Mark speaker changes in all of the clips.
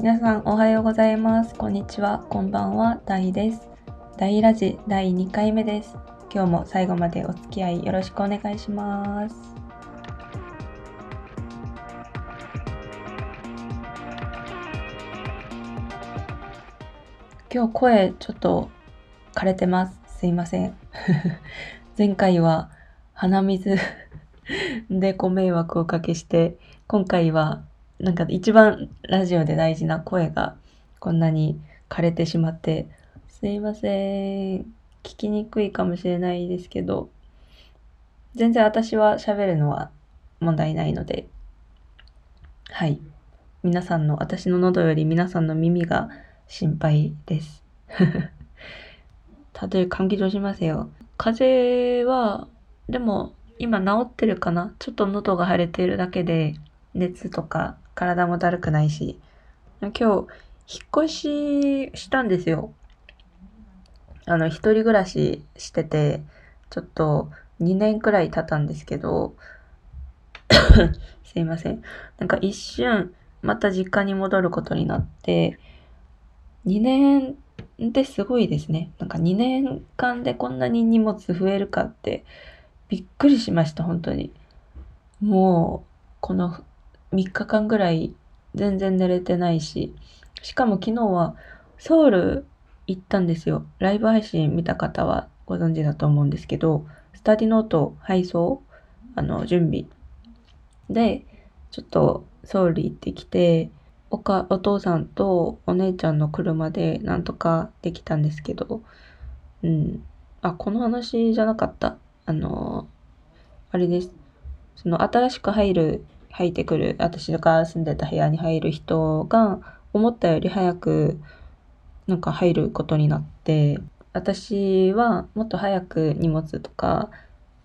Speaker 1: 皆さんおはようございます。こんにちは。こんばんは。ダイです。ダイラジ第2回目です。今日も最後までお付き合いよろしくお願いします。今日声ちょっと枯れてます。すいません。前回は鼻水 でご迷惑をおかけして、今回はなんか一番ラジオで大事な声がこんなに枯れてしまって、すいません。聞きにくいかもしれないですけど、全然私は喋るのは問題ないので、はい。皆さんの、私の喉より皆さんの耳が心配です。たとえ換気としますよ。風邪は、でも今治ってるかな？ちょっと喉が腫れてるだけで、熱とか体もだるくないし、今日、引っ越ししたんですよ。あの、一人暮らししてて、ちょっと2年くらい経ったんですけど、すいません。なんか一瞬、また実家に戻ることになって、2年ってすごいですね。なんか2年間でこんなに荷物増えるかってびっくりしました、本当に。もう、この3日間ぐらい全然寝れてないし、しかも昨日はソウル行ったんですよ。ライブ配信見た方はご存知だと思うんですけど、スタディノート配送、あの、準備で、ちょっとソウル行ってきて、おか、お父さんとお姉ちゃんの車でなんとかできたんですけど、うん。あ、この話じゃなかった。あの、あれです。その新しく入る、入ってくる、私が住んでた部屋に入る人が思ったより早くなんか入ることになって、私はもっと早く荷物とか、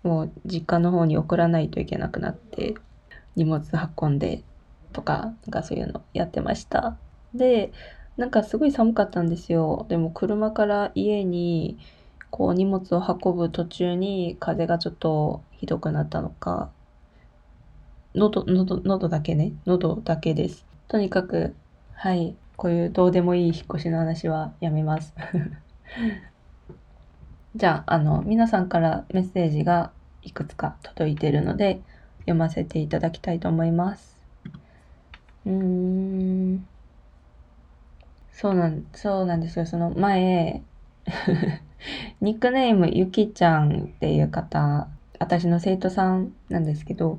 Speaker 1: もう実家の方に送らないといけなくなって、荷物運んでとか、なんかそういうのやってました。で、なんかすごい寒かったんですよ。でも車から家にこう荷物を運ぶ途中に風がちょっとひどくなったのか、喉、喉、喉だけね。喉だけです。とにかく、はい。こういうどうでもいい引っ越しの話はやめます。じゃあ、あの、皆さんからメッセージがいくつか届いているので、読ませていただきたいと思います。うーん。そうなん、そうなんですよ。その前、ニックネームゆきちゃんっていう方、私の生徒さんなんですけど、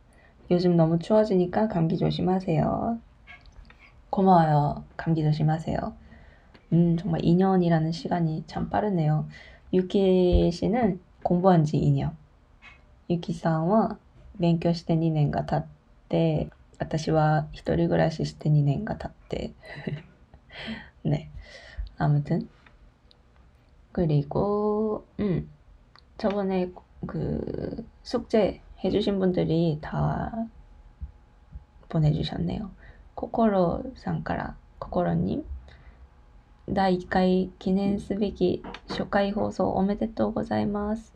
Speaker 1: 요즘 너무 추워지니까 감기 조심하세요. 고마워요. 감기 조심하세요. 음, 정말 2년이라는 시간이 참 빠르네요. 유키 씨는 공부한 지 2년. 유키 さんは勉強して2年が経って、私は一人暮らしして2年が経って。네. 아무튼. 그리고, 음, 저번에 그 숙제 해주신 분들이 다 보내주셨네요. 코코로 さんから、ココロに、第1回記念すべき初回放送おめでとうございます。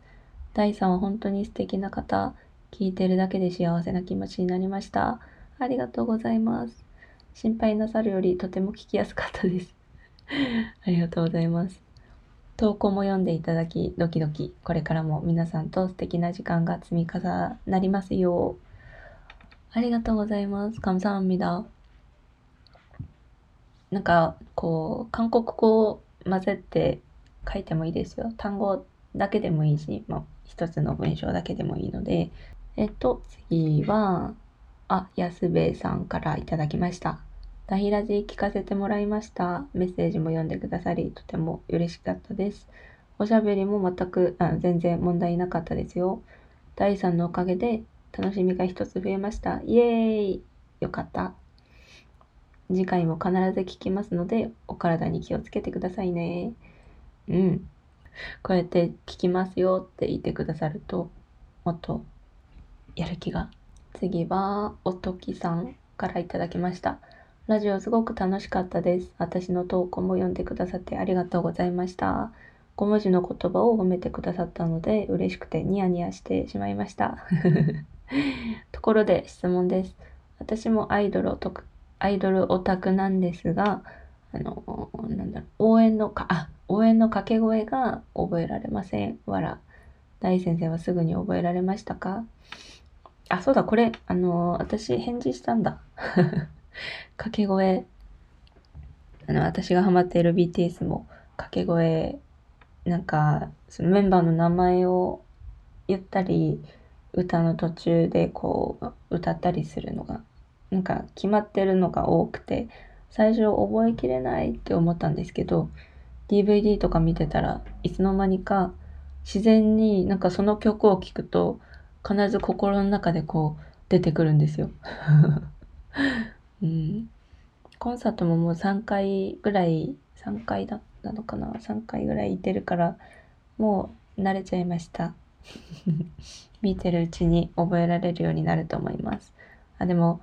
Speaker 1: 第3は本当に素敵な方、聞いてるだけで幸せな気持ちになりました。ありがとうございます。心配なさるよりとても聞きやすかったです。ありがとうございます。 投稿も読んでいただき、ドキドキ。これからも皆さんと素敵な時間が積み重なりますよう。ありがとうございます。감사합니다。なんか、こう、韓国語を混ぜて書いてもいいですよ。単語だけでもいいし、まあ、一つの文章だけでもいいので。えっと、次は、あ、安部さんからいただきました。 ダヒラジ聞かせてもらいました。メッセージも読んでくださり、とても嬉しかったです。おしゃべりも全く、あ全然問題なかったですよ。第3のおかげで楽しみが一つ増えました。イエーイよかった。次回も必ず聞きますので、お体に気をつけてくださいね。うん。こうやって聞きますよって言ってくださると、もっとやる気が。次は、おときさんからいただきました。ラジオすごく楽しかったです。私の投稿も読んでくださってありがとうございました。5文字の言葉を褒めてくださったので嬉しくてニヤニヤしてしまいました。ところで質問です。私もアイドルオアイドルオタクなんですが、あの、なんだろう、応援のか、あ、応援の掛け声が覚えられません。わら。大先生はすぐに覚えられましたか？あ、そうだ、これ、あの、私返事したんだ。掛け声。あの、私がハマっている BTS も掛け声なんかそのメンバーの名前を言ったり歌の途中でこう歌ったりするのがなんか決まってるのが多くて最初覚えきれないって思ったんですけど DVD とか見てたらいつの間にか自然になんかその曲を聴くと必ず心の中でこう出てくるんですよ。うん、コンサートももう3回ぐらい3回だなのかな3回ぐらい行ってるからもう慣れちゃいました。見てるうちに覚えられるようになると思います。あでも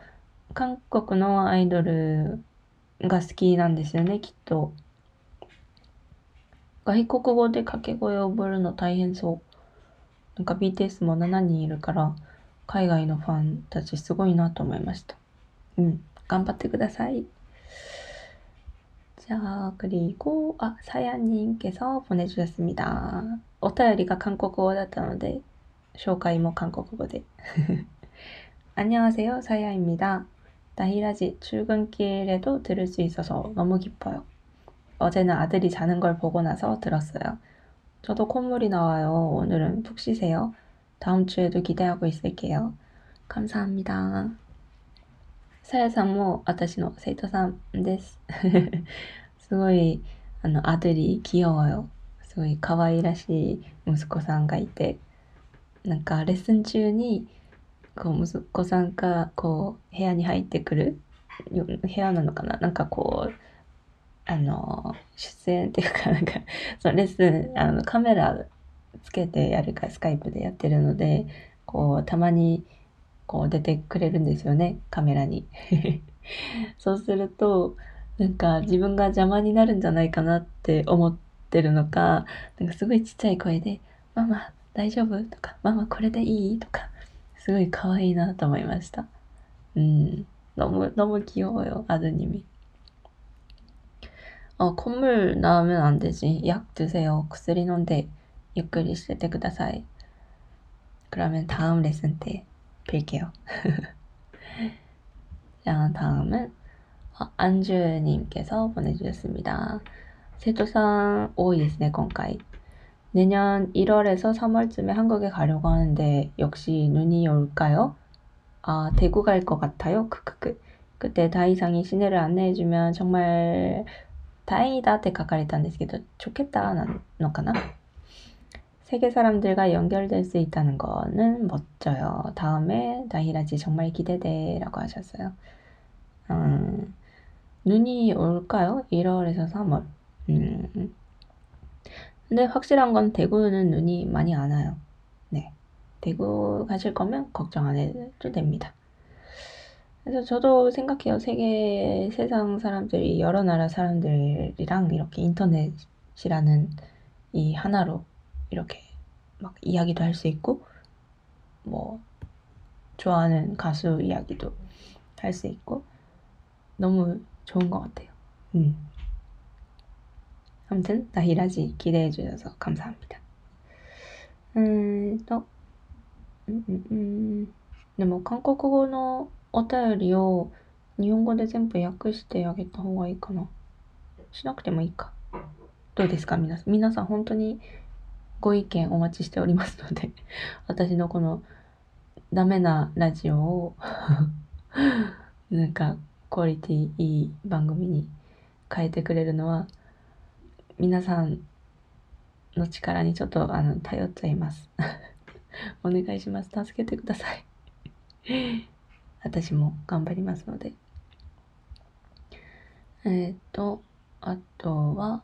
Speaker 1: 韓国のアイドルが好きなんですよねきっと。外国語で掛け声を覚えるの大変そう。なんか BTS も7人いるから海外のファンたちすごいなと思いました。うん。頑張ってください 자, 그리고, 아, 사야님께서 보내주셨습니다. お便りが 한국어だったので, 紹介も 한국어で. 안녕하세요, 사야입니다. 나히라지 출근길에도 들을 수 있어서 너무 기뻐요. 어제는 아들이 자는 걸 보고 나서 들었어요. 저도 콧물이 나와요. 오늘은 푹 쉬세요. 다음 주에도 기대하고 있을게요. 감사합니다. さやさんも私の生徒さんです。すごい、あの、アドリー、器用よ。すごい可愛らしい息子さんがいて、なんかレッスン中に、こう、息子さんが、こう、部屋に入ってくる、部屋なのかな？なんかこう、あの、出演っていうか、なんか、そのレッスン、あの、カメラつけてやるか、スカイプでやってるので、こう、たまに、こう出てくれるんですよね、カメラに。そうすると、なんか自分が邪魔になるんじゃないかなって思ってるのか、なんかすごいちっちゃい声で、ママ大丈夫とか、ママこれでいいとか、すごい可愛いなと思いました。うん。너무너무귀여워요아드님이어콧물나오면안되지약드세요薬飲んでゆっくりしててください그러면다음레슨때 빌게요. 자, 다음은 어, 안주님께서 보내주셨습니다. 세조상 5위ですね今回 내년 1월에서 3월쯤에 한국에 가려고 하는데 역시 눈이 올까요? 아, 대구 갈 것 같아요. 크크크. 그때 다이상이 시내를 안내해주면 정말 다행이다 때 가까리다んですけど 좋겠다 なのかな? 세계 사람들과 연결될 수 있다는 거는 멋져요. 다음에 다히라지 정말 기대돼 라고 하셨어요. 음, 눈이 올까요? 1월에서 3월. 음. 근데 확실한 건 대구는 눈이 많이 안 와요. 네. 대구 가실 거면 걱정 안 해도 됩니다. 그래서 저도 생각해요. 세계, 세상 사람들이, 여러 나라 사람들이랑 이렇게 인터넷이라는 이 하나로 이렇게 막 이야기도 할 수 있고 뭐 좋아하는 가수 이야기도 할 수 있고 너무 좋은 것 같아요. 음. 아무튼 나히라지 기대해 주셔서 감사합니다. 음, 또, 음, 음, 음. でも韓国語のお便りを日本語で全部訳してあげた方がいいかなしなくてもいいかどうですか皆さん皆さん本当に ご意見お待ちしておりますので、私のこのダメなラジオを なんかクオリティいい番組に変えてくれるのは、皆さんの力にちょっとあの頼っちゃいます。お願いします。助けてください。私も頑張りますので。えっ、と、あとは、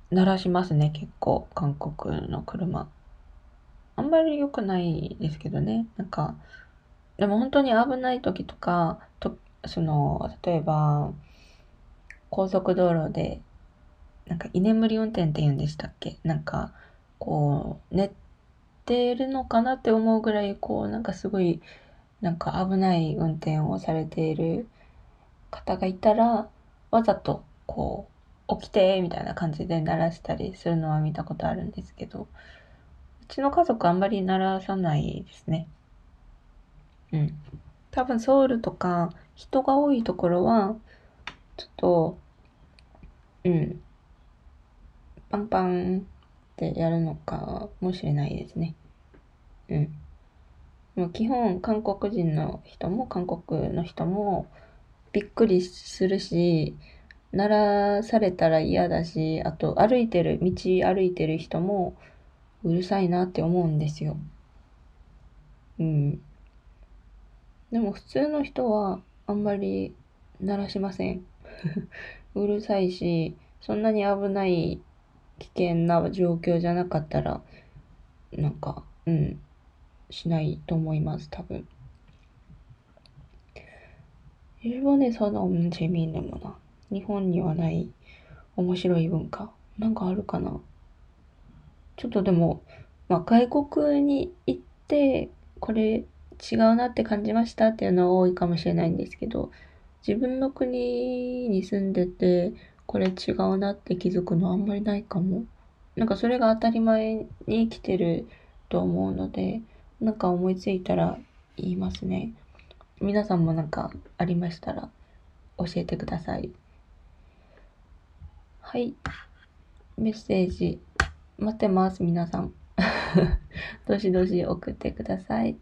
Speaker 1: 鳴らしますね、結構、韓国の車。あんまり良くないですけどね。なんか、でも本当に危ない時とか、とその、例えば、高速道路で、なんか居眠り運転って言うんでしたっけ？なんか、こう、寝てるのかなって思うぐらい、こう、なんかすごい、なんか危ない運転をされている方がいたら、わざと、こう、起きてみたいな感じで鳴らしたりするのは見たことあるんですけど、うちの家族あんまり鳴らさないですね。うん。多分ソウルとか人が多いところは、ちょっと、うん。パンパンってやるのかもしれないですね。うん。もう基本韓国人の人も韓国の人もびっくりするし、鳴らされたら嫌だし、あと歩いてる、道歩いてる人もうるさいなって思うんですよ。うん。でも普通の人はあんまり鳴らしません。うるさいし、そんなに危ない危険な状況じゃなかったら、なんか、うん、しないと思います、多分。일본에서는없는재미있는문화 日本にはない面白い文化。なんかあるかな？ちょっとでも、まあ、外国に行ってこれ違うなって感じましたっていうのは多いかもしれないんですけど自分の国に住んでてこれ違うなって気づくのあんまりないかも。なんかそれが当たり前に生きてると思うのでなんか思いついたら言いますね。皆さんもなんかありましたら教えてください。はい。メッセージ待ってます、皆さん。どしどし送ってください。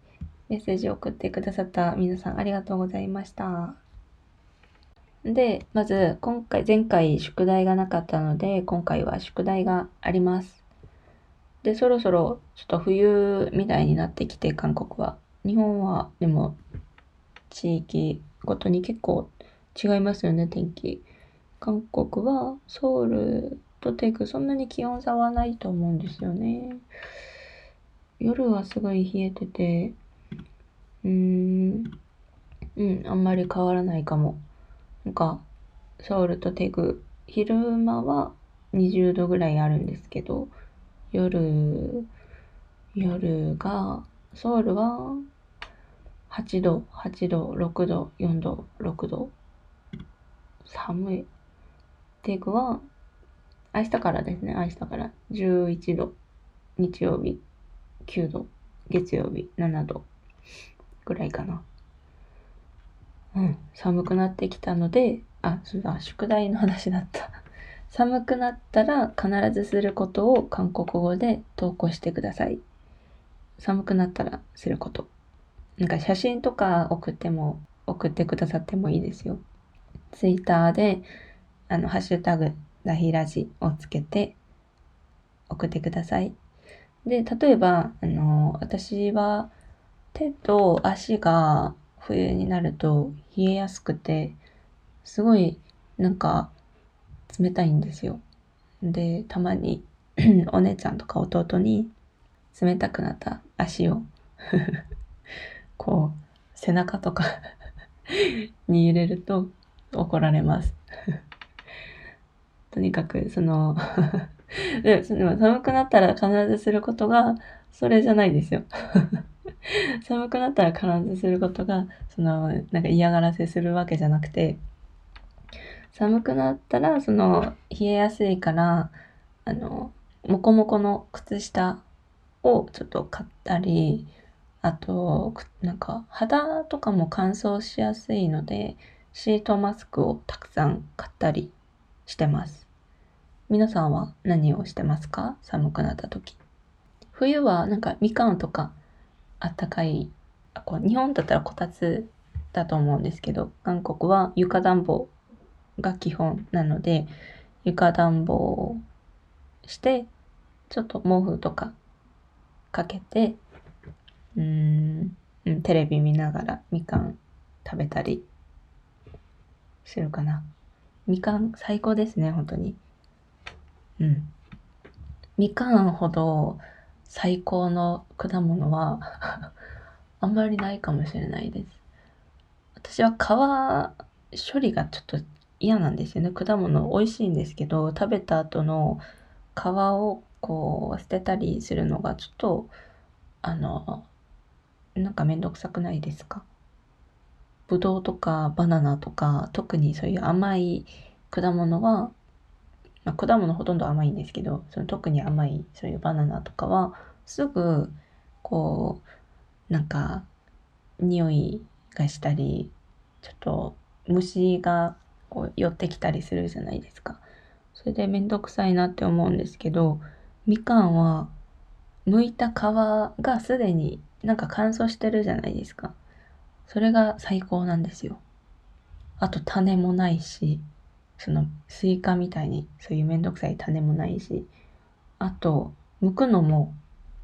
Speaker 1: メッセージ送ってくださった皆さんありがとうございました。で、まず今回、前回宿題がなかったので、今回は宿題があります。で、そろそろちょっと冬みたいになってきて、韓国は。日本はでも地域ごとに結構違いますよね、天気。韓国はソウルとテクそんなに気温差はないと思うんですよね。夜はすごい冷えてて、うーん、うん、あんまり変わらないかも。なんか、ソウルとテグ、昼間は20度ぐらいあるんですけど、夜、夜が、ソウルは8度、8度、6度、4度、6度。寒い。テイクは、明日からですね、明日から11度、日曜日9度、月曜日7度ぐらいかな。うん、寒くなってきたので、あ、そうだ、宿題の話だった。寒くなったら必ずすることを韓国語で投稿してください。寒くなったらすること。なんか写真とか送っても、送ってくださってもいいですよ。ツイッターで、あの、ハッシュタグ、ラヒラジをつけて送ってください。で、例えば、あの、私は手と足が冬になると冷えやすくて、すごいなんか冷たいんですよ。で、たまに お姉ちゃんとか弟に冷たくなった足を こう、背中とか に入れると怒られますとにかく、そのでも寒くなったら必ずすることが、それじゃないですよ。寒くなったら必ずすることが、その、なんか嫌がらせするわけじゃなくて、寒くなったら、その、冷えやすいから、あの、もこもこの靴下をちょっと買ったり、あと、なんか肌とかも乾燥しやすいので、シートマスクをたくさん買ったりしてます。皆さんは何をしてますか？寒くなった時。冬はなんかみかんとかあったかい、あこう日本だったらこたつだと思うんですけど、韓国は床暖房が基本なので、床暖房をして、ちょっと毛布とかかけて、うーん、テレビ見ながらみかん食べたりするかな。みかん最高ですね、本当に。うん。みかんほど最高の果物は あんまりないかもしれないです。私は皮処理がちょっと嫌なんですよね。果物美味しいんですけど、食べた後の皮をこう捨てたりするのがちょっと、あの、なんかめんどくさくないですか？ぶどうとかバナナとか、特にそういう甘い果物は、まあ、果物ほとんど甘いんですけど、その特に甘いそういうバナナとかは、すぐ、こう、なんか、匂いがしたり、ちょっと虫がこう寄ってきたりするじゃないですか。それでめんどくさいなって思うんですけど、みかんは、剥いた皮がすでになんか乾燥してるじゃないですか。それが最高なんですよ。あと種もないし、そのスイカみたいにそういうめんどくさい種もないし、あと、剥くのも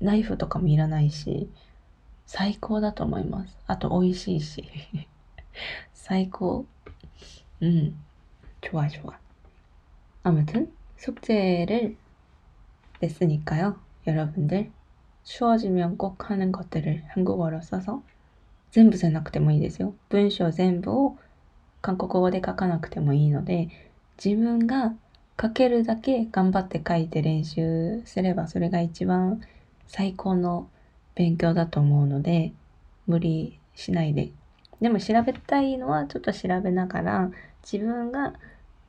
Speaker 1: ナイフとかもいらないし、最高だと思います。あと美味しいし。最高. 음, 좋아, 좋아. 아무튼, 숙제를 냈으니까요. 여러분들, 추워지면 꼭 하는 것들을 한국어로 써서 全部じゃなくてもいいですよ。文章全部を韓国語で書けるだけ頑張って書いて練習すればそれが一番最高の勉強だと思うので、無理しないで。でも調べたいのはちょっと調べながら自分が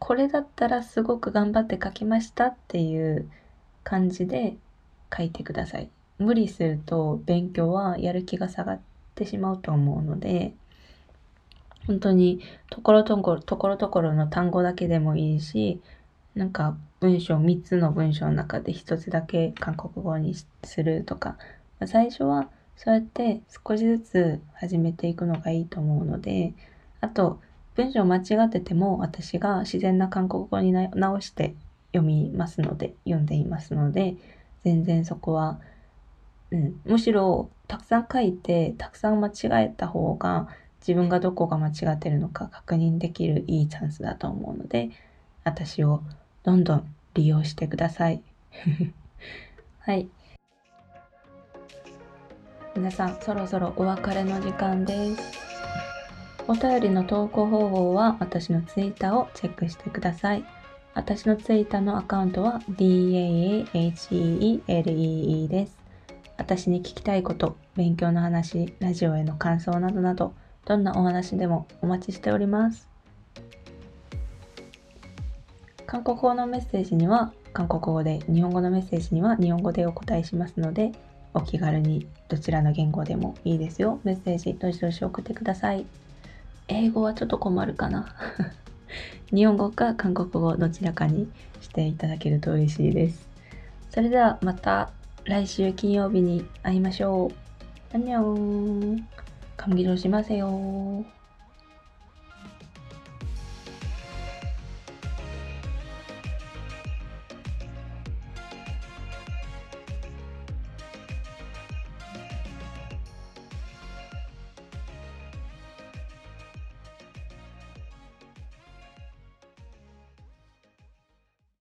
Speaker 1: これだったらすごく頑張って書きましたっていう感じで書いてください。無理すると勉強はやる気が下がっててしまうと思うので、本当にところどころ、ところどころの単語だけでもいいし、なんか文章、3つの文章の中で1つだけ韓国語にするとか、最初はそうやって少しずつ始めていくのがいいと思うので、あと、文章間違ってても私が自然な韓国語に直して読みますので、読んでいますので、全然そこは、うん、むしろたくさん書いて、たくさん間違えた方が自分がどこが間違ってるのか確認できるいいチャンスだと思うので、私をどんどん利用してください。はい。皆さん、そろそろお別れの時間です。お便りの投稿方法は私のツイッターをチェックしてください。私のツイッターのアカウントは DAAHELEE です。私に聞きたいこと、勉強の話、ラジオへの感想などなど、どんなお話でもお待ちしております。韓国語のメッセージには韓国語で、日本語のメッセージには日本語でお答えしますので、お気軽にどちらの言語でもいいですよ。メッセージどしどし送ってください。英語はちょっと困るかな。日本語か韓国語どちらかにしていただけると嬉しいです。それではまた来週金曜日に会いましょう。안녕 감기 조심하세요.